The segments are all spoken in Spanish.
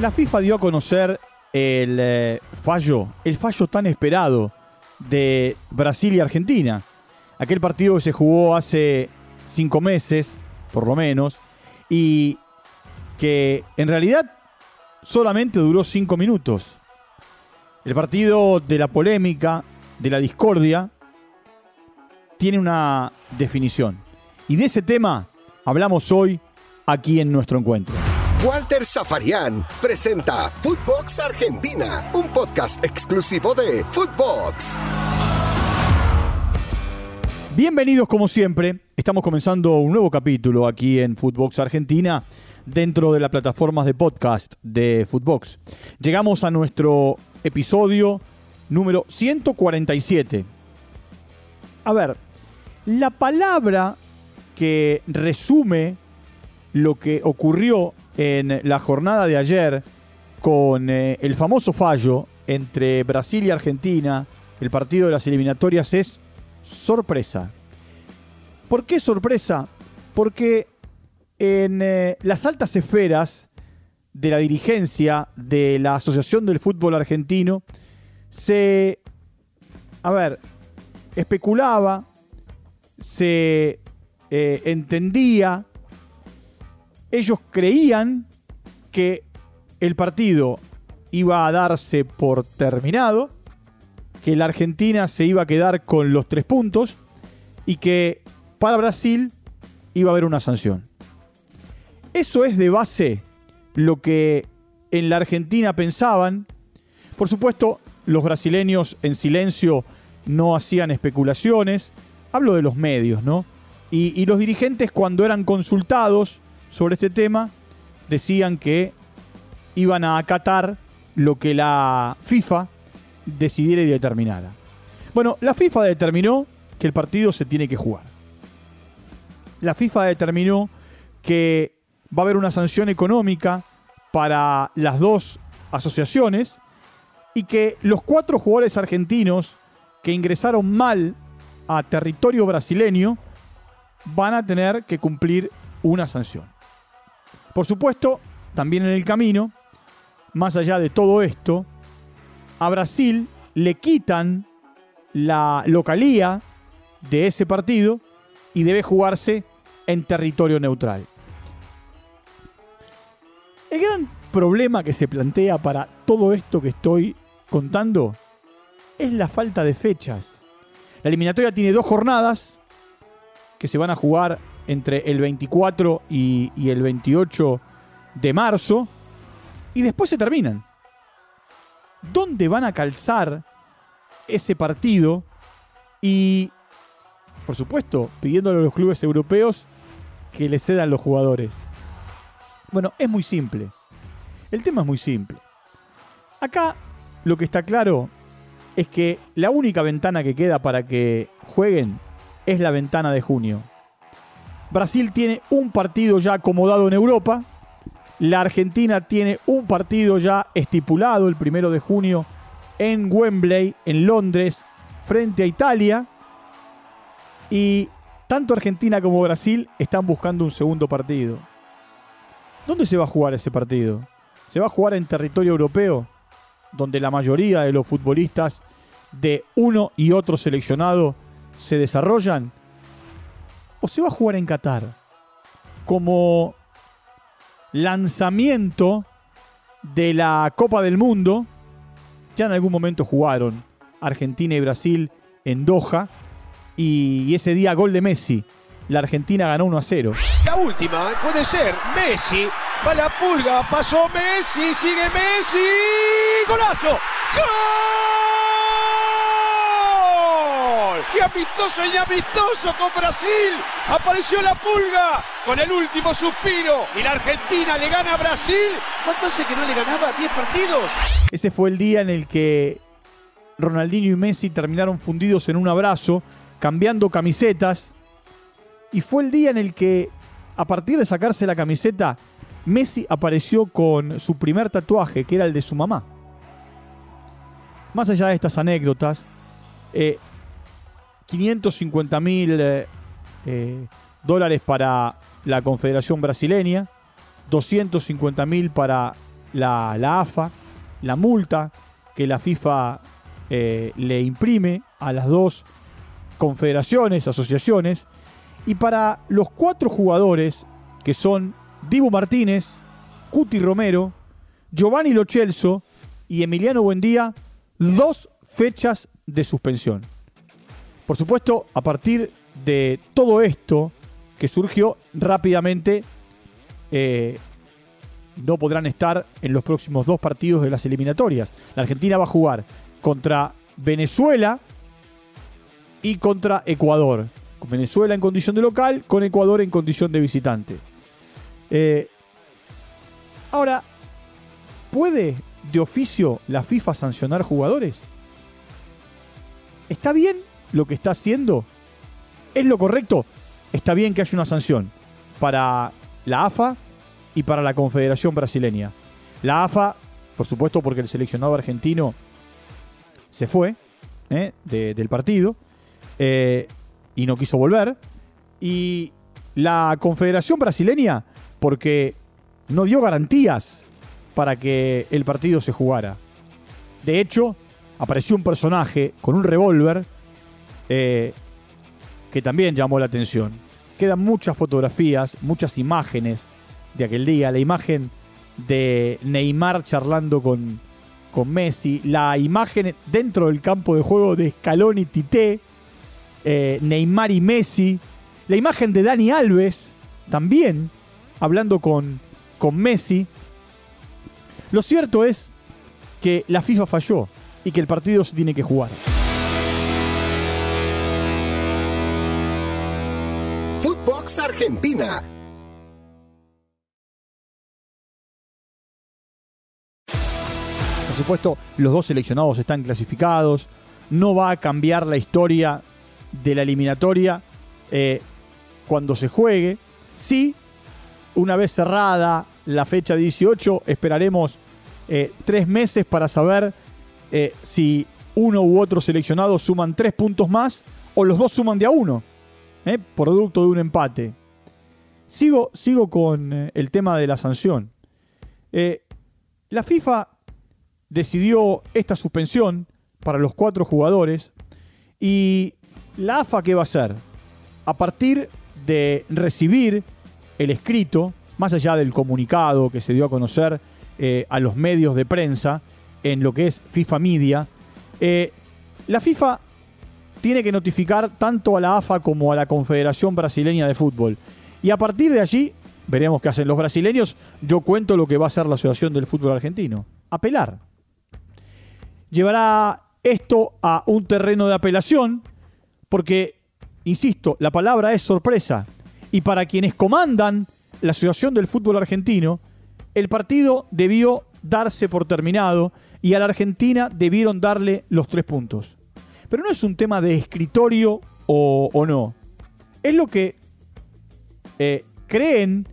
La FIFA dio a conocer el eh, fallo, el fallo tan esperado de Brasil y Argentina. Aquel partido que se jugó hace cinco meses, por lo menos, y que en realidad solamente duró cinco minutos. El partido de la polémica, de la discordia, tiene una definición. Y de ese tema hablamos hoy aquí en nuestro encuentro. Walter Zafarian presenta Footbox Argentina, un podcast exclusivo de Footbox. Bienvenidos como siempre, estamos comenzando un nuevo capítulo aquí en Footbox Argentina dentro de las plataformas de podcast de Footbox. Llegamos a nuestro episodio número 147. A ver, la palabra que resume lo que ocurrió en la jornada de ayer con eh, el famoso fallo entre Brasil y Argentina, el partido de las eliminatorias, es sorpresa. ¿Por qué sorpresa? Porque en eh, las altas esferas de la dirigencia de la Asociación del Fútbol Argentino se, a ver, especulaba, se eh, entendía, ellos creían que el partido iba a darse por terminado, que la Argentina se iba a quedar con los tres puntos y que para Brasil iba a haber una sanción. Eso es de base lo que en la Argentina pensaban. Por supuesto, los brasileños en silencio no hacían especulaciones. Hablo de los medios, ¿no? Y, los dirigentes cuando eran consultados sobre este tema decían que iban a acatar lo que la FIFA decidiera y determinara. Bueno, la FIFA determinó que el partido se tiene que jugar. La FIFA determinó que va a haber una sanción económica para las dos asociaciones y que los cuatro jugadores argentinos que ingresaron mal a territorio brasileño van a tener que cumplir una sanción. Por supuesto, también en el camino, más allá de todo esto, a Brasil le quitan la localía de ese partido y debe jugarse en territorio neutral. El gran problema que se plantea para todo esto que estoy contando es la falta de fechas. La eliminatoria tiene dos jornadas que se van a jugar entre el 24 y, el 28 de marzo y después se terminan. ¿Dónde van a calzar ese partido? Y, por supuesto, pidiéndole a los clubes europeos que le cedan los jugadores. Bueno, es muy simple. El tema es muy simple. Acá lo que está claro es que la única ventana que queda para que jueguen es la ventana de junio. Brasil tiene un partido ya acomodado en Europa. La Argentina tiene un partido ya estipulado el primero de junio en Wembley, en Londres, frente a Italia. Y tanto Argentina como Brasil están buscando un segundo partido. ¿Dónde se va a jugar ese partido? ¿Se va a jugar en territorio europeo? Donde la mayoría de los futbolistas de uno y otro seleccionado se desarrollan? ¿O se va a jugar en Qatar? Como lanzamiento de la Copa del Mundo, ya en algún momento jugaron Argentina y Brasil en Doha, y ese día gol de Messi la Argentina ganó 1 a 0. La última puede ser Messi. Va la pulga, pasó Messi, sigue Messi. ¡Golazo! ¡Gol! ¡Qué amistoso y amistoso con Brasil! Apareció la pulga con el último suspiro y la Argentina le gana a Brasil. ¿Cuánto hace que no le ganaba? ¿10 partidos? Ese fue el día en el que Ronaldinho y Messi terminaron fundidos en un abrazo, cambiando camisetas y fue el día en el que, a partir de sacarse la camiseta, Messi apareció con su primer tatuaje, que era el de su mamá. Más allá de estas anécdotas, 550 eh, mil eh, eh, dólares para la Confederación Brasileña, 250 mil para la, la AFA, la multa que la FIFA eh, le imprime a las dos confederaciones, asociaciones, y para los cuatro jugadores que son Dibu Martínez, Cuti Romero, Giovanni Lochelso y Emiliano Buendía, dos fechas de suspensión. Por supuesto, a partir de todo esto que surgió rápidamente, eh, no podrán estar en los próximos dos partidos de las eliminatorias. La Argentina va a jugar contra Venezuela y contra Ecuador. Con Venezuela en condición de local, con Ecuador en condición de visitante. Eh, ahora, ¿puede de oficio la FIFA sancionar jugadores? ¿Está bien lo que está haciendo? ¿Es lo correcto? Está bien que haya una sanción para la AFA y para la Confederación Brasileña. La AFA, por supuesto, porque el seleccionado argentino se fue ¿eh? del partido eh, y no quiso volver. Y la Confederación Brasileña, porque no dio garantías para que el partido se jugara. De hecho, apareció un personaje con un revólver eh, que también llamó la atención. Quedan muchas fotografías, muchas imágenes de aquel día. La imagen de Neymar charlando con, con Messi. La imagen dentro del campo de juego de Scaloni Tite. Eh, Neymar y Messi. La imagen de Dani Alves también hablando con, con Messi. Lo cierto es que la FIFA falló y que el partido se tiene que jugar. Argentina Por supuesto, los dos seleccionados están clasificados. No va a cambiar la historia de la eliminatoria eh, cuando se juegue. Sí, una vez cerrada la fecha 18, esperaremos eh, tres meses para saber eh, si uno u otro seleccionado suman tres puntos más o los dos suman de a uno, producto de un empate. Sigo, sigo con el tema de la sanción. la FIFA decidió esta suspensión para los cuatro jugadores y la AFA qué va a hacer? A partir de recibir el escrito, más allá del comunicado que se dio a conocer eh, a los medios de prensa en lo que es FIFA Media, eh, la FIFA tiene que notificar tanto a la AFA como a la Confederación Brasileña de Fútbol. Y a partir de allí, veremos qué hacen los brasileños. Yo cuento lo que va a hacer la Asociación del Fútbol Argentino. Apelar llevará esto a un terreno de apelación, porque, insisto, la palabra es sorpresa. Y para quienes comandan la Asociación del Fútbol Argentino, el partido debió darse por terminado y a la Argentina debieron darle los tres puntos. Pero no es un tema de escritorio o, no. Es lo que eh, creen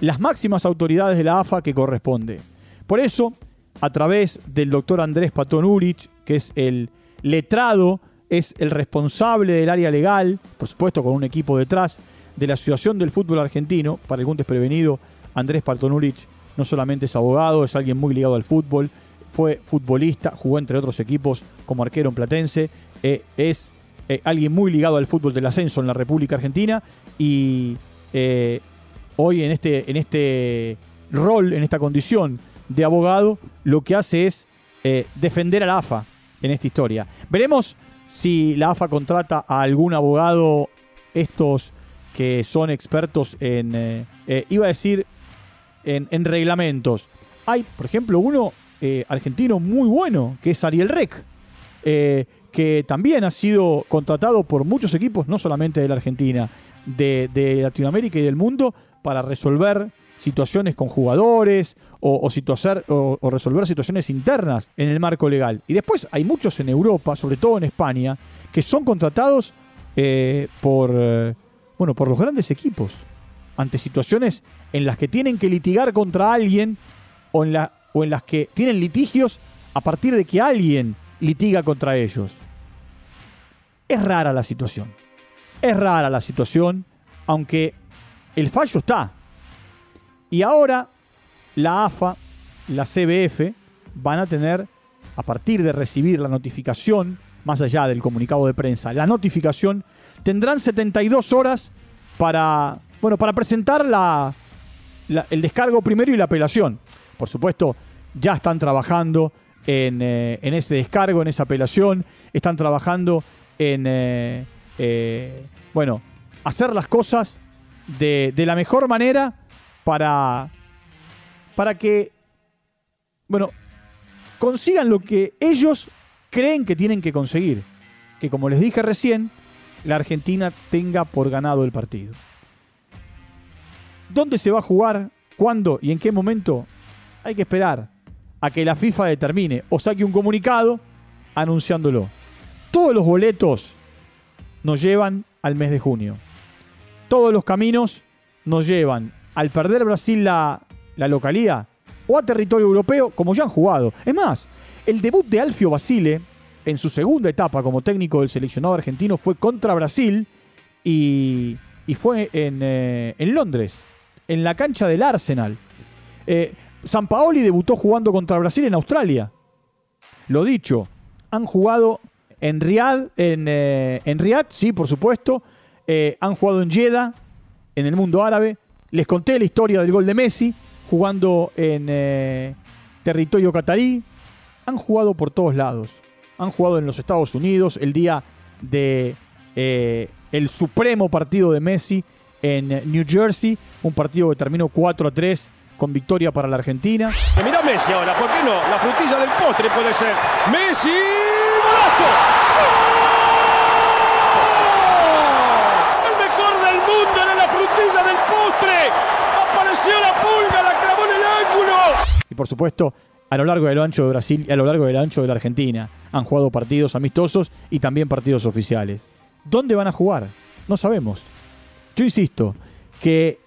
las máximas autoridades de la AFA que corresponde. Por eso, a través del doctor Andrés Patón Urich, que es el letrado, es el responsable del área legal, por supuesto con un equipo detrás, de la Asociación del Fútbol Argentino. Para algún desprevenido, Andrés Patón Urich no solamente es abogado, es alguien muy ligado al fútbol, fue futbolista, jugó entre otros equipos como arquero en Platense, eh, es eh, alguien muy ligado al fútbol del ascenso en la República Argentina y eh, hoy en este, en este rol, en esta condición de abogado, lo que hace es defender a la AFA en esta historia. Veremos si la AFA contrata a algún abogado, estos que son expertos en, iba a decir, en, reglamentos. Hay, por ejemplo, uno argentino muy bueno, que es Ariel Rec, que también ha sido contratado por muchos equipos, no solamente de la Argentina, de, Latinoamérica y del mundo, para resolver situaciones con jugadores o, o, resolver situaciones internas en el marco legal. Y después hay muchos en Europa, sobre todo en España, que son contratados eh, por, eh, bueno, por los grandes equipos ante situaciones en las que tienen que litigar contra alguien o en, o en las que tienen litigios a partir de que alguien litiga contra ellos. Es rara la situación. Es rara la situación, aunque el fallo está. Y ahora la AFA la CBF van a tener, a partir de recibir la notificación, más allá del comunicado de prensa, la notificación, tendrán 72 horas para, bueno, para presentar la, el descargo primero y la apelación. Por supuesto, ya están trabajando en, eh, en ese descargo, en esa apelación, están trabajando en, eh, eh, bueno, hacer las cosas de, de la mejor manera para, para que, bueno, consigan lo que ellos creen que tienen que conseguir. Que como les dije recién, la Argentina tenga por ganado el partido. ¿Dónde se va a jugar? ¿Cuándo y en qué momento? Hay que esperar a que la FIFA determine o saque un comunicado anunciándolo. Todos los boletos nos llevan al mes de junio. Todos los caminos nos llevan al perder Brasil la, la localía o a territorio europeo como ya han jugado. Es más, el debut de Alfio Basile en su segunda etapa como técnico del seleccionado argentino fue contra Brasil y, fue eh, en, Londres, en la cancha del Arsenal. Eh, San Paoli debutó jugando contra Brasil en Australia. Lo dicho, han jugado en Riyadh, en, eh, en sí, por supuesto. han jugado en Jeddah, en el mundo árabe. Les conté la historia del gol de Messi, jugando en territorio catarí. Han jugado por todos lados han jugado en los Estados Unidos el día de eh, el supremo partido de Messi en New Jersey, un partido que terminó 4 a 3 con victoria para la Argentina. Mira Messi ahora, ¿por qué no? La frutilla del postre puede ser. Messi, golazo. El mejor del mundo era la frutilla del postre. Apareció la pulga, la clavó en el ángulo. Y por supuesto, a lo largo del ancho de Brasil y a lo largo del ancho de la Argentina. Han jugado partidos amistosos y también partidos oficiales. ¿Dónde van a jugar? No sabemos. Yo insisto que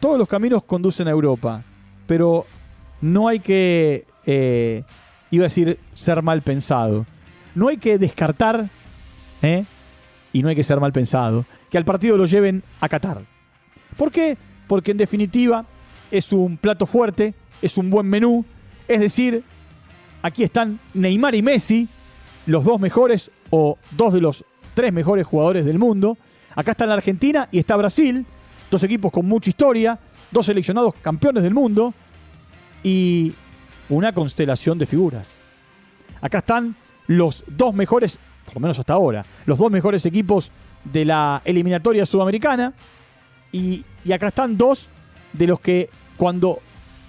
todos los caminos conducen a Europa, pero no hay que, eh, iba a decir, ser mal pensado. No hay que descartar, ¿eh? y no hay que ser mal pensado, que al partido lo lleven a Qatar. ¿Por qué? Porque en definitiva es un plato fuerte, es un buen menú, es decir, aquí están Neymar y Messi, los dos mejores o dos de los tres mejores jugadores del mundo. Acá está la Argentina y está Brasil, dos equipos con mucha historia, dos seleccionados campeones del mundo y una constelación de figuras. Acá están los dos mejores, por lo menos hasta ahora, los dos mejores equipos de la eliminatoria sudamericana y, y acá están dos de los que cuando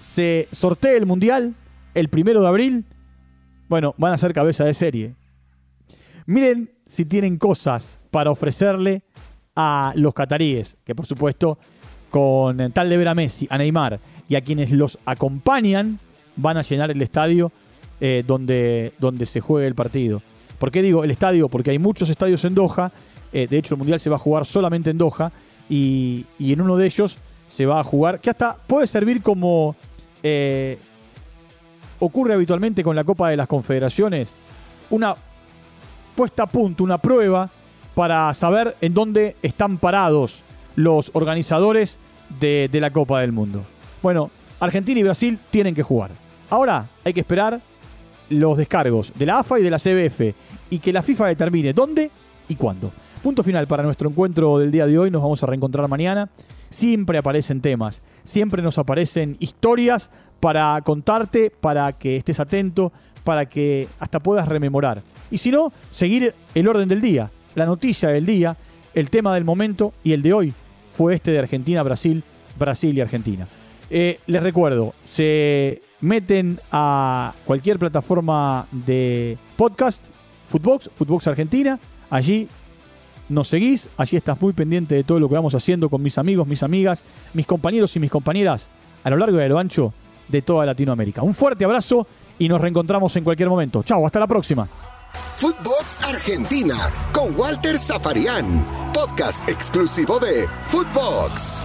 se sortee el mundial el primero de abril, bueno, van a ser cabeza de serie. Miren si tienen cosas para ofrecerle a los cataríes, que por supuesto, con tal de ver a Messi, a Neymar y a quienes los acompañan, van a llenar el estadio eh, donde, donde se juegue el partido. ¿Por qué digo el estadio? Porque hay muchos estadios en Doha. Eh, de hecho, el Mundial se va a jugar solamente en Doha. Y, en uno de ellos se va a jugar, que hasta puede servir como eh, ocurre habitualmente con la Copa de las Confederaciones, una puesta a punto, una prueba para saber en dónde están parados los organizadores de, la Copa del Mundo. Bueno, Argentina y Brasil tienen que jugar. Ahora hay que esperar los descargos de la AFA y de la CBF y que la FIFA determine dónde y cuándo. Punto final para nuestro encuentro del día de hoy. Nos vamos a reencontrar mañana. Siempre aparecen temas, siempre nos aparecen historias para contarte, para que estés atento, para que hasta puedas rememorar. Y si no, seguir el orden del día, la noticia del día, el tema del momento y el de hoy fue este de Argentina, Brasil, Brasil y Argentina. Eh, les recuerdo, se meten a cualquier plataforma de podcast, Footbox, Footbox Argentina, allí nos seguís, allí estás muy pendiente de todo lo que vamos haciendo con mis amigos, mis amigas, mis compañeros y mis compañeras a lo largo y a lo ancho de toda Latinoamérica. Un fuerte abrazo y nos reencontramos en cualquier momento. Chao, hasta la próxima. Footbox Argentina con Walter Zafarian, podcast exclusivo de Footbox.